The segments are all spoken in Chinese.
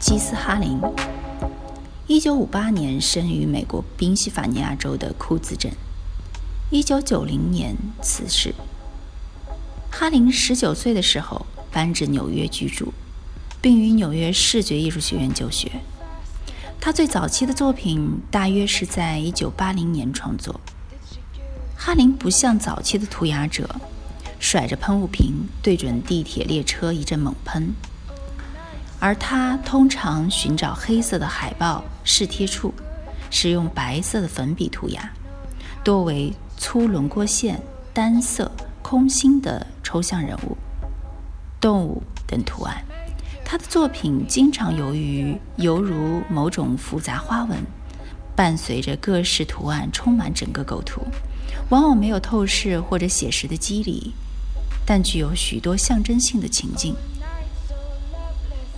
基斯哈林，一九五八年生于美国宾夕法尼亚州的库兹镇，一九九零年辞世。哈林十九岁的时候搬至纽约居住，并于纽约视觉艺术学院就学。他最早期的作品大约是在一九八零年创作。哈林不像早期的涂鸦者，甩着喷雾瓶对准地铁列车一阵猛喷。而他通常寻找黑色的海报试贴处，使用白色的粉笔涂鸦，多为粗轮廓线、单色、空心的抽象人物、动物等图案。他的作品经常由于犹如某种复杂花纹，伴随着各式图案充满整个构图，往往没有透视或者写实的肌理，但具有许多象征性的情境。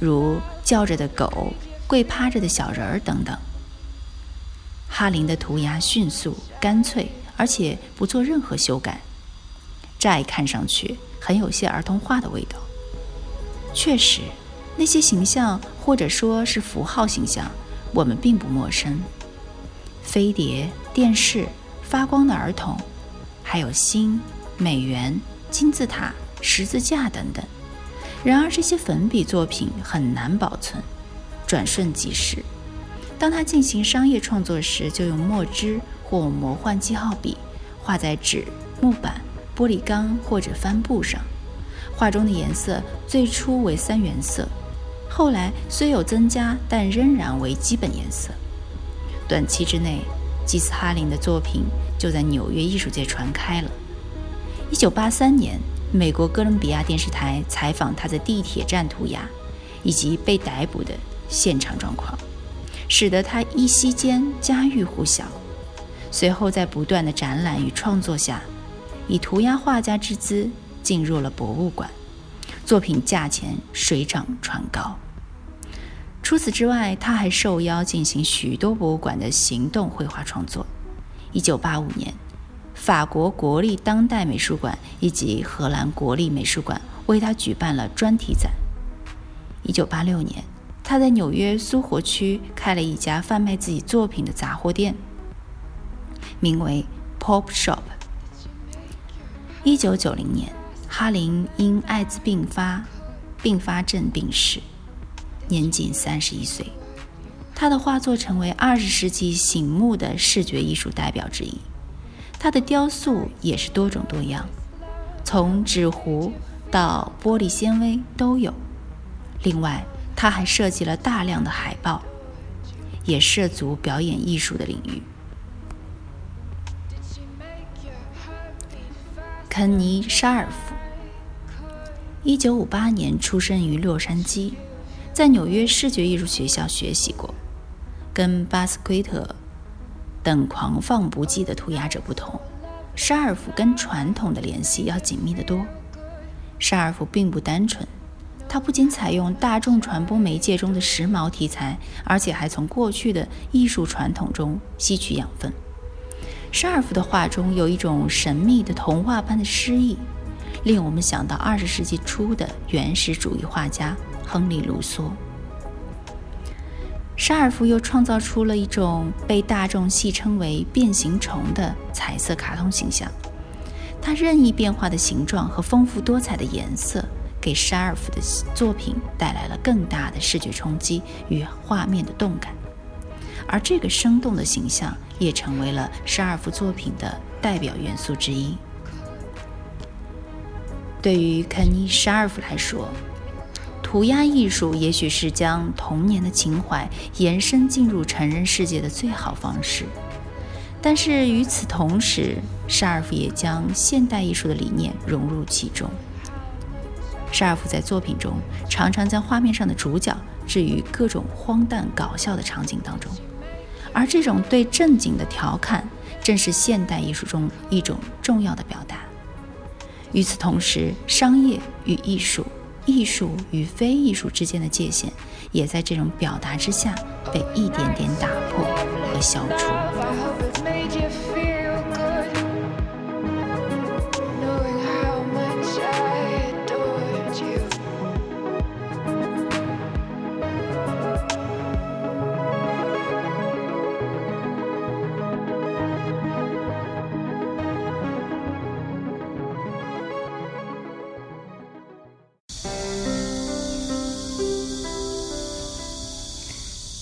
如叫着的狗、跪趴着的小人儿等等。哈林的涂鸦迅速、干脆，而且不做任何修改，乍一看上去很有些儿童画的味道。确实，那些形象或者说是符号形象，我们并不陌生：飞碟、电视、发光的儿童，还有星、美元、金字塔、十字架等等。然而，这些粉笔作品很难保存，转瞬即逝。当他进行商业创作时，就用墨汁或魔幻记号笔画在纸、木板、玻璃缸或者帆布上。画中的颜色最初为三原色，后来虽有增加，但仍然为基本颜色。短期之内，基斯哈林的作品就在纽约艺术界传开了。一九八三年。美国哥伦比亚电视台采访他在地铁站涂鸦，以及被逮捕的现场状况，使得他一夕间家喻户晓。随后，在不断的展览与创作下，以涂鸦画家之姿进入了博物馆，作品价钱水涨船高。除此之外，他还受邀进行许多博物馆的行动绘画创作。一九八五年。法国国立当代美术馆以及荷兰国立美术馆为他举办了专题展。1986年，他在纽约苏活区开了一家贩卖自己作品的杂货店，名为 Pop Shop。1990年，哈林因艾滋病发并发症病逝，年仅31岁。他的画作成为20世纪醒目的视觉艺术代表之一。他的雕塑也是多种多样，从纸糊到玻璃纤维都有。另外，他还设计了大量的海报，也涉足表演艺术的领域。肯尼·沙尔夫，一九五八年出生于洛杉矶，在纽约视觉艺术学校学习过，跟巴斯奎特。等狂放不羁的涂鸦者不同，沙尔夫跟传统的联系要紧密得多。沙尔夫并不单纯，他不仅采用大众传播媒介中的时髦题材，而且还从过去的艺术传统中吸取养分。沙尔夫的画中有一种神秘的童话般的诗意，令我们想到二十世纪初的原始主义画家亨利·卢梭。沙尔夫又创造出了一种被大众戏称为“变形虫”的彩色卡通形象。它任意变化的形状和丰富多彩的颜色，给沙尔夫的作品带来了更大的视觉冲击与画面的动感。而这个生动的形象也成为了沙尔夫作品的代表元素之一。对于肯尼·沙尔夫来说，涂鸦艺术也许是将童年的情怀延伸进入成人世界的最好方式，但是与此同时，沙尔夫也将现代艺术的理念融入其中。沙尔夫在作品中常常将画面上的主角置于各种荒诞搞笑的场景当中，而这种对正经的调侃，正是现代艺术中一种重要的表达。与此同时，商业与艺术、艺术与非艺术之间的界限，也在这种表达之下被一点点打破和消除。